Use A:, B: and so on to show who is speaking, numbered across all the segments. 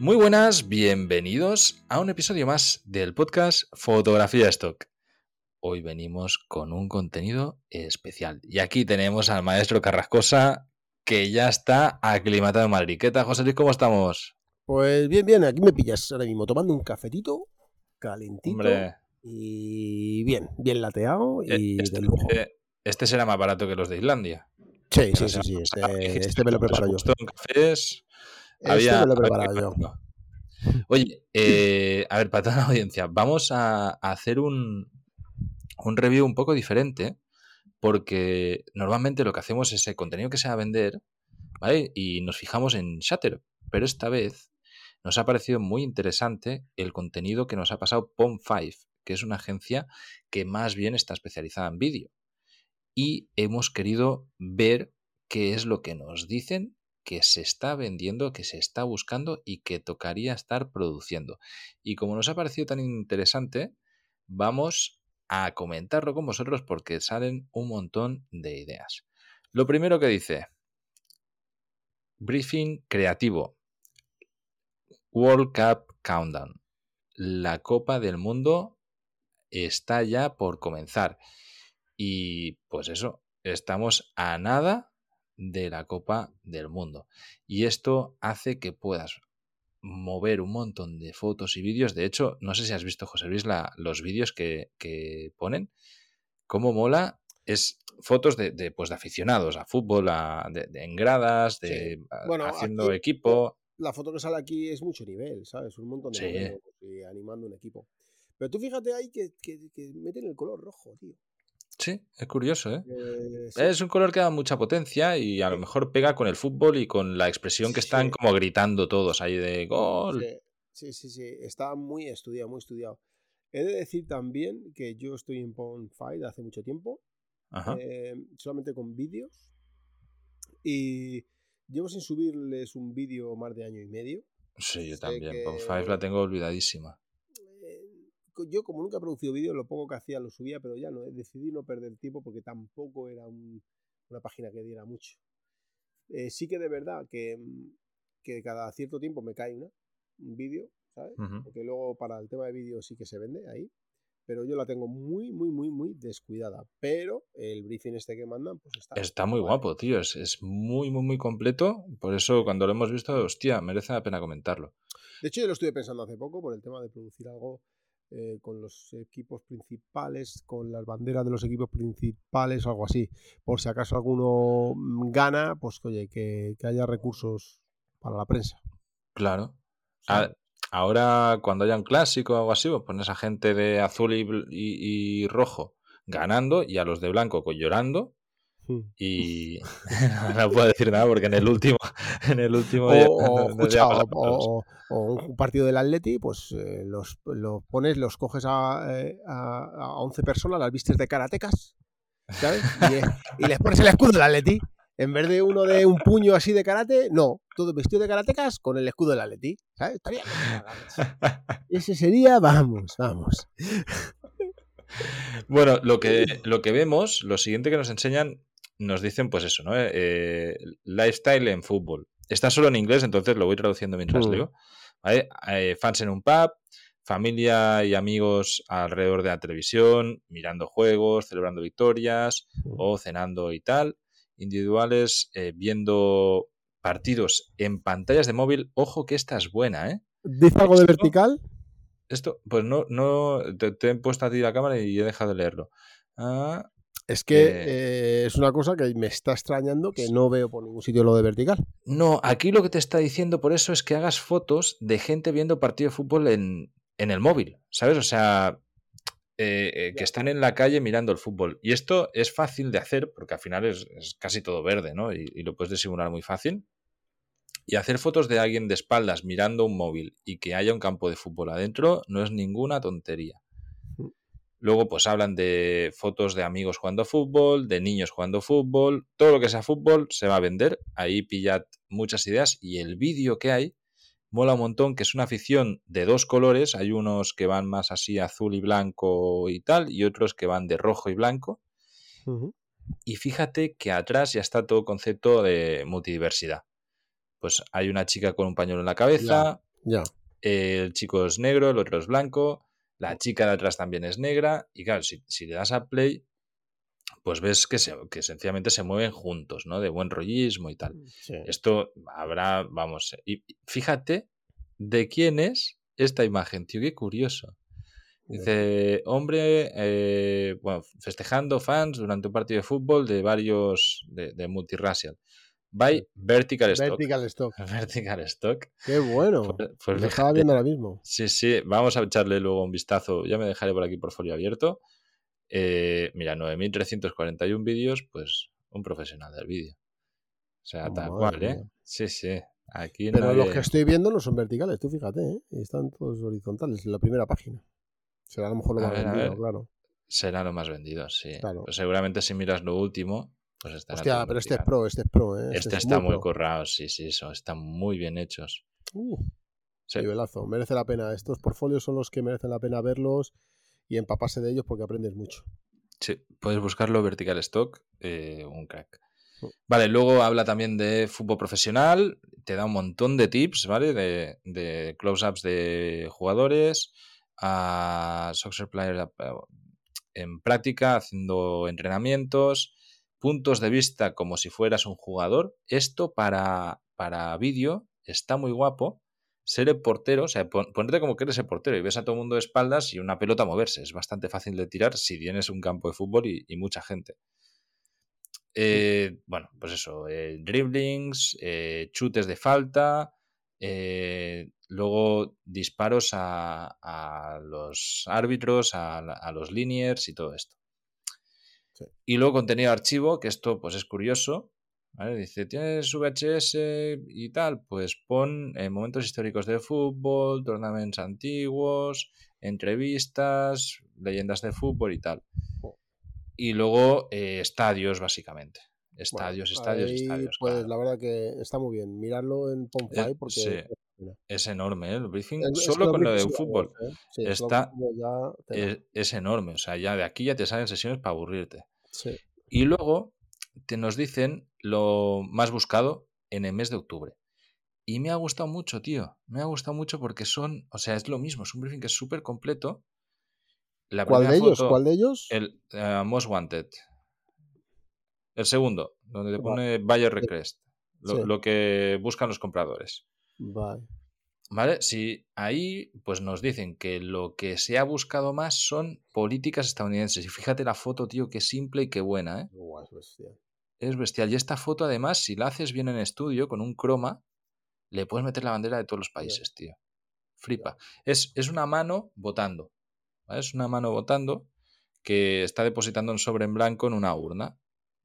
A: Muy buenas, bienvenidos a un episodio más del podcast Fotografía Stock. Hoy venimos con un contenido especial. Y aquí tenemos al maestro Carrascosa, que ya está aclimatado en Madrid. ¿Qué tal, José Luis? ¿Cómo estamos?
B: Pues bien, bien, aquí me pillas ahora mismo tomando un cafetito calentito y bien, bien lateado y
A: este,
B: de lujo.
A: Este será más barato que los de Islandia.
B: Sí, sí, sí, sí, este, este me lo preparo yo.
A: En cafés,
B: Este
A: había,
B: me lo he
A: había
B: preparado yo.
A: Oye, eh, a ver, para toda la audiencia, vamos a, a hacer un, un review un poco diferente, porque normalmente lo que hacemos es el contenido que se va a vender, ¿vale? Y nos fijamos en Shutter, pero esta vez nos ha parecido muy interesante el contenido que nos ha pasado Pom5, que es una agencia que más bien está especializada en vídeo. Y hemos querido ver qué es lo que nos dicen que se está vendiendo, que se está buscando y que tocaría estar produciendo. Y como nos ha parecido tan interesante, vamos a comentarlo con vosotros porque salen un montón de ideas. Lo primero que dice, briefing creativo, World Cup Countdown. La Copa del Mundo está ya por comenzar. Y pues eso, estamos a nada de la Copa del Mundo. Y esto hace que puedas mover un montón de fotos y vídeos. De hecho, no sé si has visto, José Luis, la- los vídeos que, que ponen. Cómo mola. Es fotos de, de, pues, de aficionados a fútbol, a- de- de- en gradas, de,
B: Sí. Bueno,
A: haciendo
B: aquí-
A: equipo.
B: La foto que sale aquí es mucho nivel, ¿sabes? Un montón de
A: Sí.
B: animando un equipo. Pero tú fíjate ahí que, que, que meten el color rojo, tío.
A: Sí, es curioso, ¿eh?
B: Eh, sí.
A: Es un color que da mucha potencia y a lo mejor pega con el fútbol y con la expresión que están
B: Sí.
A: como gritando todos ahí de gol.
B: Sí, sí, sí, está muy estudiado, muy estudiado. He de decir también que yo estoy en Pond5 hace mucho tiempo,
A: Ajá.
B: eh, solamente con vídeos, y llevo sin subirles un vídeo más de año y medio.
A: Sí, yo también.
B: que-
A: Pon Five la tengo olvidadísima.
B: Yo como nunca he producido vídeos, lo poco que hacía lo subía, pero ya no, eh, decidí no perder tiempo porque tampoco era un- una página que diera mucho. Eh, sí que de verdad que, mm, que cada cierto tiempo me cae una, un vídeo, ¿sabes? Porque luego para el tema de vídeo sí que se vende ahí, pero yo la tengo muy, muy, muy, muy descuidada. Pero el briefing este que mandan, pues está...
A: Está muy guapo, tío. Es, es muy, muy, muy completo. Por eso cuando lo hemos visto, hostia, merece la pena comentarlo.
B: De hecho, yo lo estuve pensando hace poco por el tema de producir algo eh, con los equipos principales, con las banderas de los equipos principales o algo así. Por si acaso alguno mm, gana, pues oye, que, que haya recursos para la prensa.
A: Claro. ahora, cuando haya un clásico o algo así, pues pones a gente de azul y, y- y rojo ganando y a los de blanco co- llorando.
B: Mm.
A: Y no puedo decir nada porque en el último, en el último
B: O, o, escucha, un partido del Atleti, pues eh, los, los pones, los coges a, eh, a, a 11 personas, las vistes de karatecas, ¿sabes? Y, y les pones el escudo del Atleti. En vez de uno de un puño así de karate, no, todo vestido de karatecas con el escudo del Atleti, ¿sabes? Estaría Ese sería, vamos, vamos.
A: Bueno, lo que, lo que vemos, lo siguiente que nos enseñan, nos dicen, pues eso, ¿no? Eh, eh, lifestyle en fútbol. Está solo en inglés, entonces lo voy traduciendo mientras
B: Mm.
A: leo. ¿vale? Eh, fans en un pub, familia y amigos alrededor de la televisión, mirando juegos, celebrando victorias o cenando y tal. Individuales eh, viendo partidos en pantallas de móvil. Ojo que esta es buena, ¿eh?
B: ¿Dice algo de vertical?
A: Esto, pues no, no, te, te he puesto a ti la cámara y he dejado de leerlo. Ah,
B: Es que
A: Eh,
B: eh, es una cosa que me está extrañando que no veo por ningún sitio lo de vertical.
A: No, aquí lo que te está diciendo por eso es que hagas fotos de gente viendo partido de fútbol en, en el móvil, ¿sabes? O sea, eh, eh, que están en la calle mirando el fútbol. Y esto es fácil de hacer porque al final es, es casi todo verde, ¿no? Y, y lo puedes disimular muy fácil. Y hacer fotos de alguien de espaldas mirando un móvil y que haya un campo de fútbol adentro no es ninguna tontería. Luego, pues hablan de fotos de amigos jugando fútbol, de niños jugando fútbol, todo lo que sea fútbol se va a vender. Ahí pillad muchas ideas y el vídeo que hay mola un montón, que es una afición de dos colores. Hay unos que van más así azul y blanco y tal, y otros que van de rojo y blanco. Y fíjate que atrás ya está todo concepto de multidiversidad. Pues hay una chica con un pañuelo en la cabeza, el chico es negro, el otro es blanco, la chica de atrás también es negra, y claro, si, si le das a play, pues ves que, se, que sencillamente se mueven juntos, ¿no? De buen rollismo y tal.
B: Sí.
A: Esto habrá, vamos, y y fíjate de quién es esta imagen, tío, qué curioso. Dice, hombre, eh, bueno, festejando fans durante un partido de fútbol de varios, de, de multiracial. By Vertical Stock.
B: Vertical Stock.
A: Vertical Stock.
B: Qué bueno.
A: Pues- pues
B: Lo estaba viendo ahora mismo.
A: Sí, sí, vamos a echarle luego un vistazo. Ya me dejaré por aquí portfolio abierto. Eh, mira, 9.341 vídeos, pues un profesional del vídeo. O sea, tal cual, ¿eh?
B: mía.
A: Sí, sí. Aquí
B: Pero los que estoy viendo no son verticales, tú fíjate, ¿eh? Están todos horizontales en la primera página. Será a lo mejor lo
A: A
B: más
A: ver,
B: vendido, claro.
A: será lo más vendido, sí.
B: Claro.
A: Pues seguramente si miras lo último, pues estará
B: Hostia, pero este es pro, este es pro, ¿eh?
A: Este
B: es
A: está muy
B: pro.
A: currado, sí, sí, eso. Están muy bien hechos.
B: Uh,
A: Sí.
B: nivelazo, merece la pena. Estos portfolios son los que merecen la pena verlos y empaparse de ellos porque aprendes mucho.
A: Sí, puedes buscarlo Vertical Stock, eh, un crack.
B: Mm.
A: Vale, luego habla también de fútbol profesional, te da un montón de tips, ¿vale? De, de close-ups de jugadores, a soccer players eh, en práctica, haciendo entrenamientos, puntos de vista como si fueras un jugador. Esto para, para vídeo está muy guapo. Ser el portero, o sea, pon- ponerte como que eres el portero y ves a todo el mundo de espaldas y una pelota moverse. Es bastante fácil de tirar si tienes un campo de fútbol y, y mucha gente. Eh, bueno, pues eso, eh, dribblings, eh, chutes de falta, eh, luego disparos a, a los árbitros, a, a los linears y todo esto.
B: Sí.
A: Y luego contenido de archivo, que esto pues es curioso. ¿vale? Dice, ¿tienes VHS y tal? Pues pon eh, momentos históricos de fútbol, tournaments antiguos, entrevistas, leyendas de fútbol y tal.
B: Oh.
A: Y luego eh, estadios, básicamente. Estadios,
B: Bueno,
A: estadios, estadios.
B: Pues
A: claro.
B: la verdad que está muy bien. Mirarlo en Pomfy
A: Eh,
B: porque
A: sí. Es enorme, ¿eh? El briefing,
B: es-
A: solo con lo de fútbol,
B: ¿eh? Sí,
A: está- es enorme. O sea, ya de aquí ya te salen sesiones para aburrirte.
B: Sí.
A: Y luego te nos dicen lo más buscado en el mes de octubre. Y me ha gustado mucho, tío. Me ha gustado mucho porque son, o sea, es lo mismo, es un briefing que es súper completo. La
B: ¿Cuál de ellos?
A: foto,
B: ¿Cuál de ellos?
A: El eh, Most Wanted. El segundo, donde te pone Buyer Request. Lo,
B: Sí.
A: lo que buscan los compradores.
B: Vale.
A: ¿Vale? Si ahí pues nos dicen que lo que se ha buscado más son políticas estadounidenses. Y fíjate la foto, tío, qué simple y qué buena, ¿eh?
B: Es bestial.
A: Es bestial. Y esta foto, además, si la haces bien en estudio, con un croma, le puedes meter la bandera de todos los países, tío. Flipa. Es, es una mano votando. ¿vale? Es una mano votando que está depositando un sobre en blanco en una urna.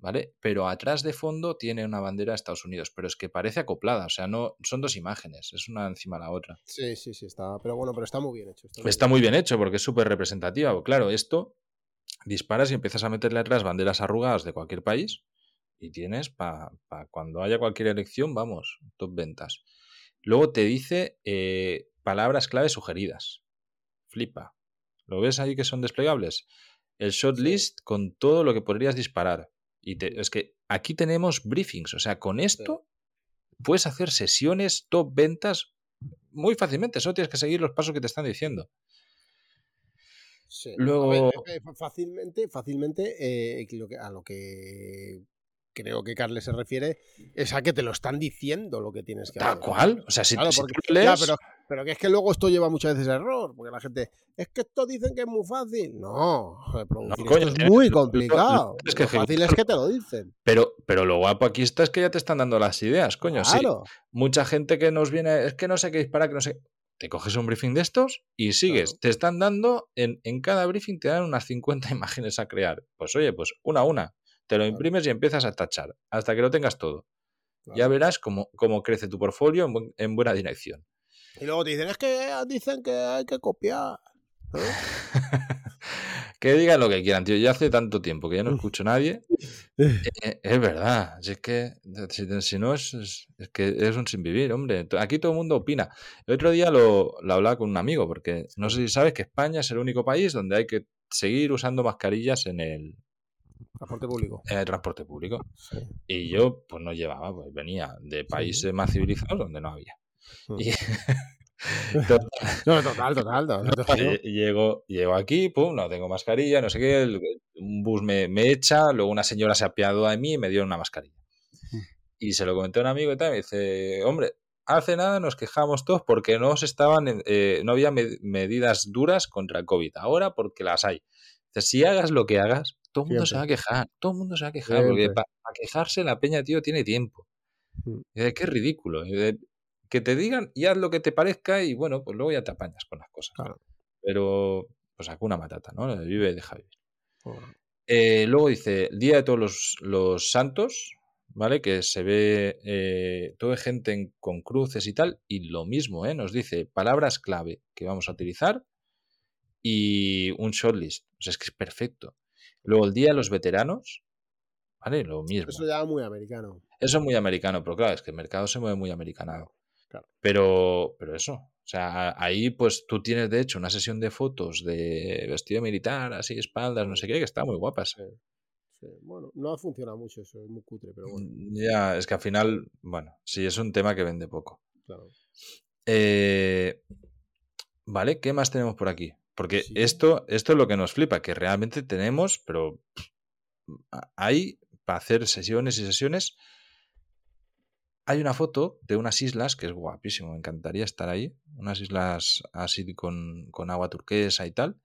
A: ¿Vale? Pero atrás de fondo tiene una bandera de Estados Unidos. Pero es que parece acoplada. O sea, no son dos imágenes. Es una encima de la otra.
B: Sí, sí, sí, está. Pero bueno, pero está muy bien hecho. Está muy
A: Está muy bien hecho porque es súper representativa. Claro, esto disparas y empiezas a meterle atrás banderas arrugadas de cualquier país y tienes para cuando haya cualquier elección, vamos, top ventas. Luego te dice eh, palabras clave sugeridas. Flipa. ¿Lo ves ahí que son desplegables? El shot list con todo lo que podrías disparar. Y te- es que aquí tenemos briefings. O sea, con esto puedes hacer sesiones top ventas muy fácilmente. Solo tienes que seguir los pasos que te están diciendo.
B: Sí.
A: Luego-
B: A ver, eh, fácilmente, fácilmente, eh, a lo que creo que Carles se refiere es a que te lo están diciendo lo que tienes que
A: Tal
B: hacer.
A: cual. O sea, si,
B: Claro,
A: si
B: porque-
A: tú lees,
B: ya, pero, pero que es que luego esto lleva muchas veces a error, porque la gente, es que esto dicen que es muy fácil. No,
A: coño,
B: esto es muy complicado.
A: tienes que
B: Lo fácil es que te lo dicen.
A: pero, pero lo guapo aquí está es que ya te están dando las ideas, coño. Sí,
B: Claro.
A: mucha gente que nos viene, es que no sé qué disparar, que no sé. te coges un briefing de estos y sigues.
B: Claro.
A: Te están dando, en, en cada briefing te dan unas 50 imágenes a crear. Pues oye, pues una a una. Te lo imprimes y empiezas a tachar hasta que lo tengas todo. Ya verás cómo, cómo crece tu portfolio en, buen- en buena dirección.
B: Y luego te dicen, es que dicen que hay que copiar. ¿eh?
A: que digan lo que quieran, tío. Ya hace tanto tiempo que ya no escucho a nadie. Eh, es verdad. Si es que si, si no es, es, es que es un sin vivir, hombre. Aquí todo el mundo opina. El otro día lo, lo hablaba con un amigo, porque no sé si sabes que España es el único país donde hay que seguir usando mascarillas en el,
B: Transporte público.
A: el transporte público.
B: Sí.
A: Y yo, pues no llevaba, pues venía de países más civilizados donde no había.
B: Mm.
A: Y, Total,
B: No, total, total.
A: lle- llego, llego aquí, pum, no tengo mascarilla, no sé qué, el- un bus me, me echa, luego una señora se ha apiado de mí y me dio una mascarilla.
B: Mm.
A: Y se lo comenté a un amigo y tal, y me dice, hombre, hace nada nos quejamos todos porque no se estaban, eh, no había med- medidas duras contra el COVID, ahora porque las hay. Dice, si hagas lo que hagas, todo el mundo se va a quejar, todo el mundo se va a quejar, porque para quejarse la peña, tío, tiene tiempo.
B: Mm.
A: Y dice, qué ridículo. Y dice, que te digan y haz lo que te parezca y bueno, pues luego ya te apañas con las cosas.
B: Claro.
A: Pero, pues una matata, ¿no? Vive y deja vivir. Eh, luego dice, Día de todos los, los santos, ¿vale? Que se ve eh, toda gente en- con cruces y tal, y lo mismo, ¿eh? Nos dice palabras clave que vamos a utilizar y un shortlist. O sea, es que es perfecto. Luego el Día de los veteranos, ¿vale? Lo mismo.
B: Eso ya muy americano.
A: Eso es muy americano, pero claro, es que el mercado se mueve muy americanado.
B: Claro.
A: Pero, pero eso, o sea, ahí pues tú tienes de hecho una sesión de fotos de vestido militar, así, espaldas, no sé qué, que está muy guapas.
B: Sí. Sí, Bueno, no funciona mucho eso, es muy cutre, pero bueno,
A: Mm, Ya, es que al final, bueno, sí, es un tema que vende poco.
B: claro.
A: Eh, vale, ¿qué más tenemos por aquí? Porque
B: Sí.
A: esto, esto es lo que nos flipa, que realmente tenemos, pero a- hay para hacer sesiones y sesiones. Hay una foto de unas islas que es guapísimo, me encantaría estar ahí. Unas islas así con, con agua turquesa y tal.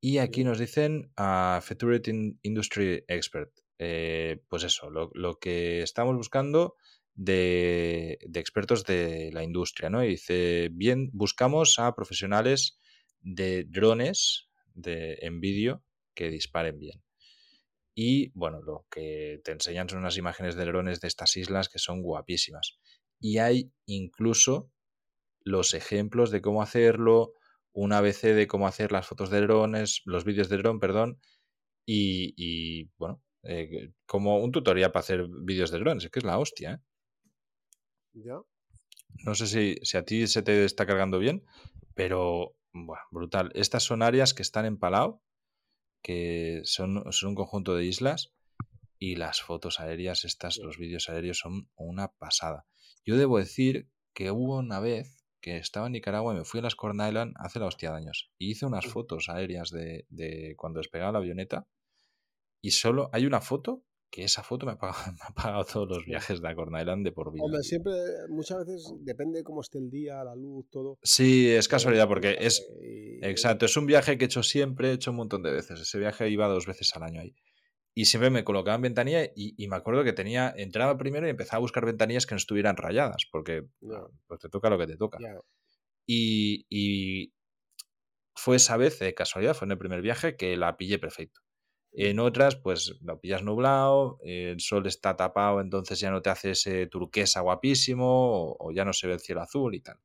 A: Y aquí nos dicen a Featured In- Industry Expert. Eh, pues eso, lo, lo que estamos buscando de, de expertos de la industria, ¿no? Y dice, bien, buscamos a profesionales de drones de, en vídeo que disparen bien. Y bueno, lo que te enseñan son unas imágenes de drones de estas islas que son guapísimas. Y hay incluso los ejemplos de cómo hacerlo, un ABC de cómo hacer las fotos de drones, los vídeos de dron, perdón, y, y, bueno, eh, como un tutorial para hacer vídeos de drones, es que es la hostia, ¿eh?
B: ¿Ya?
A: No sé si, si a ti se te está cargando bien, pero buah, brutal. Estas son áreas que están en Palau, que son, son un conjunto de islas, y las fotos aéreas, estas, los vídeos aéreos son una pasada. Yo debo decir que hubo una vez que estaba en Nicaragua y me fui a las Corn Island hace la hostia de años y hice unas fotos aéreas de, de cuando despegaba la avioneta y solo hay una foto que esa foto me ha pagado, me ha pagado todos los viajes de la Corn Island de por vida.
B: Hombre, siempre, muchas veces depende de cómo esté el día, la luz, todo.
A: Sí, es casualidad porque es,
B: Y-
A: Exacto, es un viaje que he hecho siempre, he hecho un montón de veces. Ese viaje iba dos veces al año ahí. Y siempre me colocaba en ventanilla y, y me acuerdo que tenía, entraba primero y empezaba a buscar ventanillas que no estuvieran rayadas, porque
B: Ya.
A: pues te toca lo que te toca. Y fue esa vez, de casualidad, fue en el primer viaje que la pillé perfecto. En otras, pues lo pillas nublado, el sol está tapado, entonces ya no te hace ese turquesa guapísimo, o, o ya no se ve el cielo azul y tal.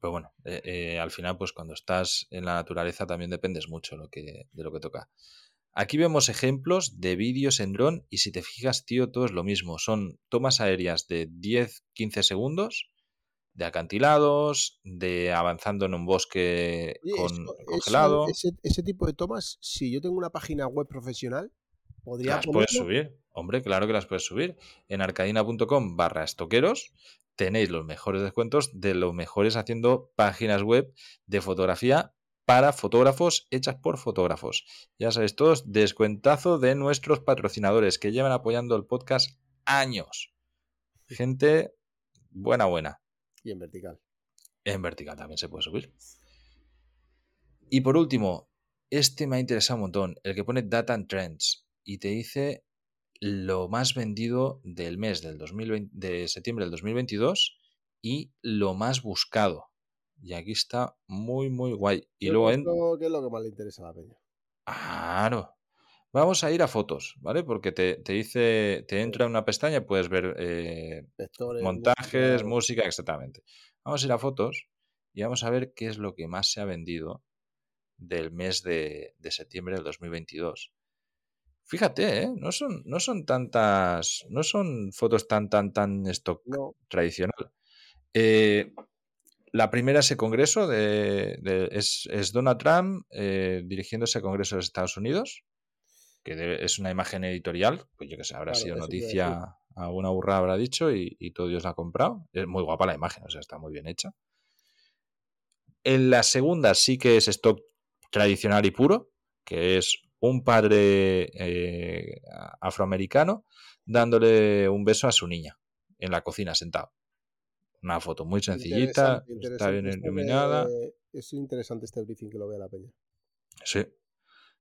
A: Pero bueno, eh, eh, al final, pues cuando estás en la naturaleza también dependes mucho lo que, de lo que toca. Aquí vemos ejemplos de vídeos en dron y si te fijas, tío, todo es lo mismo. Son tomas aéreas de 10-15 segundos, de acantilados, de avanzando en un bosque
B: Oye,
A: con,
B: eso- eso-
A: congelado.
B: ese, ese tipo de tomas, si yo tengo una página web profesional, podría
A: Las puedes subir. Hombre, claro que las puedes subir. En arcadina.com barra estoqueros tenéis los mejores descuentos de los mejores haciendo páginas web de fotografía para fotógrafos hechas por fotógrafos. Ya sabéis todos, descuentazo de nuestros patrocinadores que llevan apoyando el podcast años. Gente buena, buena.
B: Y en vertical.
A: En vertical también se puede subir. Y por último, este me ha interesado un montón, el que pone Data and Trends y te dice lo más vendido del mes del 2020, de septiembre del 2022 y lo más buscado. Y aquí está muy, muy guay. Y
B: Yo
A: luego en...
B: que es lo que más le interesa a la peña.
A: Claro. Vamos a ir a fotos, ¿vale? Porque te, te dice, te entra en una pestaña, puedes ver eh,
B: Vectores,
A: montajes,
B: música,
A: exactamente. Vamos a ir a fotos y vamos a ver qué es lo que más se ha vendido del mes de, de septiembre del 2022. Fíjate, ¿eh? No son, no son tantas, no son fotos tan, tan, tan stock
B: No,
A: tradicional. Eh, la primera ese congreso de, de- es, es Donald Trump eh, dirigiendo ese congreso de los Estados Unidos, que debe- es una imagen editorial, pues yo que sé, habrá
B: Claro,
A: sido noticia, alguna burra habrá dicho y, y todo Dios la ha comprado. Es muy guapa la imagen, o sea, está muy bien hecha. En la segunda sí que es stock tradicional y puro, que es un padre eh, afroamericano dándole un beso a su niña en la cocina sentado. Una foto muy sencillita,
B: interesante,
A: está bien
B: esto
A: iluminada.
B: Es interesante este briefing que lo vea la peña.
A: Sí,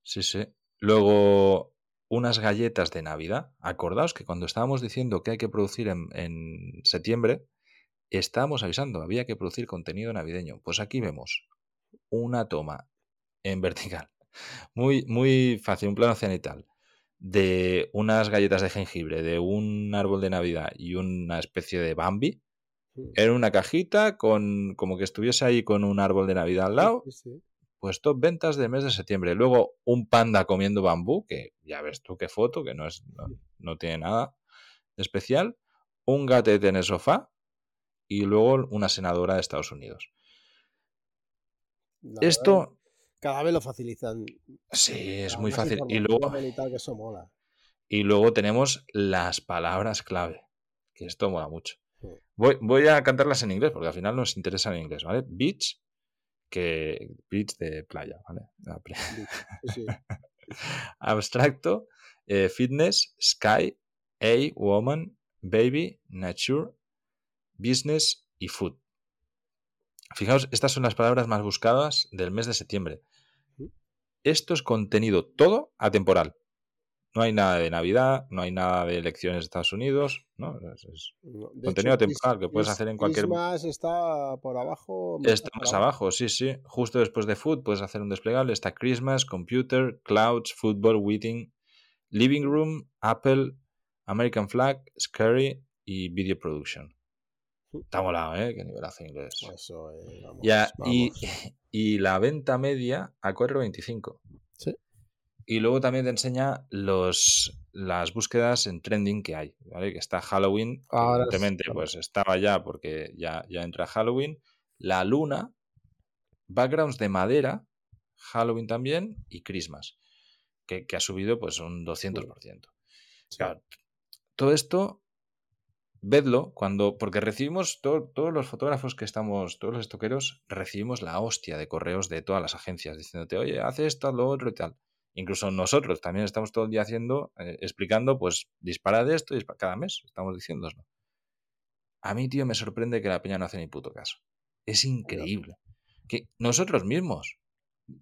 A: sí, sí. Luego, unas galletas de Navidad. Acordaos que cuando estábamos diciendo que hay que producir en, en septiembre, estábamos avisando, había que producir contenido navideño. Pues aquí vemos una toma en vertical, muy, muy fácil, un plano cenital, de unas galletas de jengibre, de un árbol de Navidad y una especie de Bambi, en una cajita, con como que estuviese ahí con un árbol de Navidad al lado,
B: Sí, sí.
A: Pues top ventas del mes de septiembre. Luego un panda comiendo bambú, que ya ves tú qué foto, que no, es, no, no tiene nada de especial. Un gatete en el sofá y luego una senadora de Estados Unidos.
B: La
A: Esto
B: Cada vez lo facilitan.
A: sí es
B: Cada
A: muy fácil. Y luego,
B: y tal, que eso mola.
A: y luego tenemos las palabras clave, que esto mola mucho. Voy, voy a cantarlas en inglés porque al final nos interesa en inglés, ¿vale? Beach, que beach de playa, ¿vale? La playa.
B: Sí, sí.
A: abstracto, eh, fitness, sky, a, woman, baby, nature, business y food. Fijaos, estas son las palabras más buscadas del mes de septiembre. Esto es contenido todo atemporal. No hay nada de Navidad, no hay nada de elecciones de Estados Unidos, ¿no? Es- es
B: No, de
A: contenido
B: hecho,
A: atemporal que puedes hacer en cualquier...
B: Christmas está por abajo.
A: Está más abajo, sí, sí. Justo después de Food puedes hacer un desplegable. Está Christmas, Computer, Clouds, Football, Waiting, Living Room, Apple, American Flag, Scary y Video Production. Está molado, ¿eh? Qué nivelazo inglés.
B: Eso, eh, vamos,
A: Ya, y, y la venta media a 4.25.
B: Sí.
A: Y luego también te enseña los, las búsquedas en trending que hay, ¿vale? Que está Halloween,
B: Ahora
A: evidentemente, pues estaba ya porque ya, ya entra Halloween. La luna, backgrounds de madera, Halloween también, y Christmas, que, que ha subido pues un 200%. Claro, todo esto, vedlo cuando, porque recibimos, to- todos los fotógrafos que estamos, todos los estoqueros, recibimos la hostia de correos de todas las agencias diciéndote, oye, haz esto, haz lo otro y tal. Incluso nosotros también estamos todo el día haciendo, eh, explicando, pues, dispara de esto, dispara, cada mes estamos diciéndoslo. A mí, tío, me sorprende que la peña no hace ni puto caso. Es increíble. Que nosotros mismos.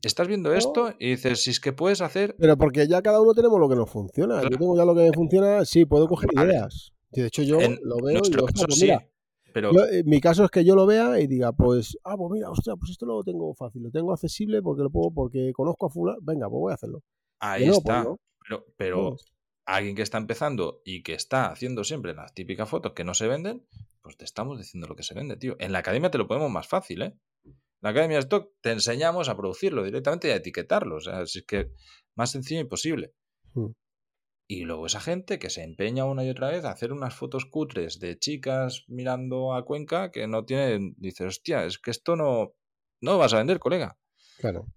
A: Estás viendo esto y dices, si es que puedes hacer
B: Pero porque ya cada uno tenemos lo que nos funciona. Yo tengo ya lo que me funciona, sí, puedo coger
A: Vale.
B: ideas. De hecho, yo
A: en
B: lo veo y digo,
A: caso
B: "Hostia, pues
A: sí, pero
B: yo, eh, mi caso es que yo lo vea y diga, pues, ah, pues mira, hostia, pues esto lo tengo fácil, lo tengo accesible porque lo puedo, porque conozco a fulano, venga, pues voy a hacerlo.
A: ahí
B: pues
A: está.
B: no.
A: Pero, pero alguien que está empezando y que está haciendo siempre las típicas fotos que no se venden, pues te estamos diciendo lo que se vende, tío. En la academia te lo ponemos más fácil, ¿eh? En la academia de stock te enseñamos a producirlo directamente y a etiquetarlo. O sea, es que más sencillo imposible.
B: Hmm.
A: Y luego esa gente que se empeña una y otra vez a hacer unas fotos cutres de chicas mirando a Cuenca que no tienen. Dices, hostia, es que esto no, no lo vas a vender, colega.
B: Claro,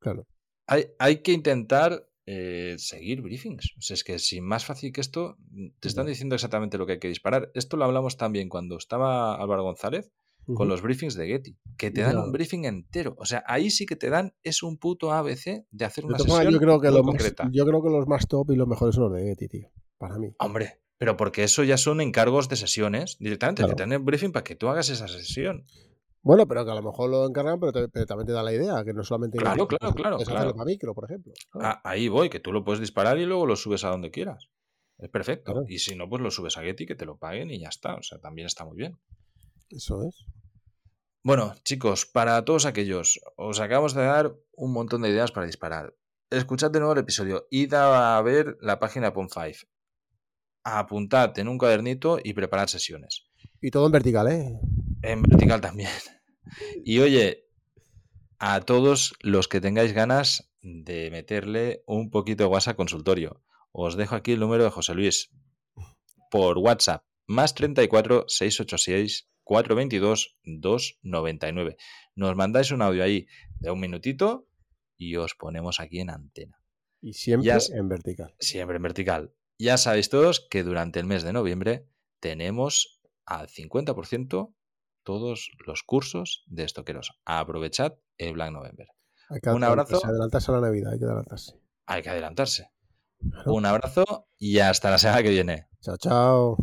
B: claro.
A: Hay, hay que intentar eh, seguir briefings. O sea, es que sin más fácil que esto, te están diciendo exactamente lo que hay que disparar. Esto lo hablamos también cuando estaba Álvaro González con los briefings de Getty, que te dan un briefing entero. O sea, ahí sí que te dan, es un puto ABC de hacer una sesión
B: yo creo que
A: muy
B: los más,
A: concreta.
B: yo creo que los más top y los mejores son los de Getty, tío. Para mí.
A: Hombre, pero porque eso ya son encargos de sesiones directamente.
B: Claro.
A: Te dan el briefing para que tú hagas esa sesión.
B: Bueno, pero que a lo mejor lo encargan, pero, te- pero también te da la idea, que no solamente
A: Claro, claro, claro,
B: es
A: claro.
B: para micro, por ejemplo.
A: Ah, ahí voy, que tú lo puedes disparar y luego lo subes a donde quieras. Es perfecto.
B: Claro.
A: Y si no, pues lo subes a Getty, que te lo paguen y ya está. O sea, también está muy bien.
B: Eso es.
A: Bueno, chicos, para todos aquellos, os acabamos de dar un montón de ideas para disparar. Escuchad de nuevo el episodio, id a ver la página Pon5. Apuntad en un cuadernito y preparad sesiones.
B: Y todo en vertical, ¿eh?
A: En vertical también. Y oye, a todos los que tengáis ganas de meterle un poquito de WhatsApp consultorio, os dejo aquí el número de José Luis por WhatsApp, más 34 686 422 299. Nos mandáis un audio ahí de un minutito y os ponemos aquí en antena.
B: Y siempre
A: Ya
B: en vertical.
A: Siempre en vertical. Ya sabéis todos que durante el mes de noviembre tenemos al 50% todos los cursos de estoqueros. Aprovechad el Black November.
B: Hay que
A: Un abrazo.
B: Adelantarse a la Navidad, hay que adelantarse.
A: Hay que adelantarse.
B: Claro.
A: Un abrazo y hasta la semana que viene.
B: Chao, chao.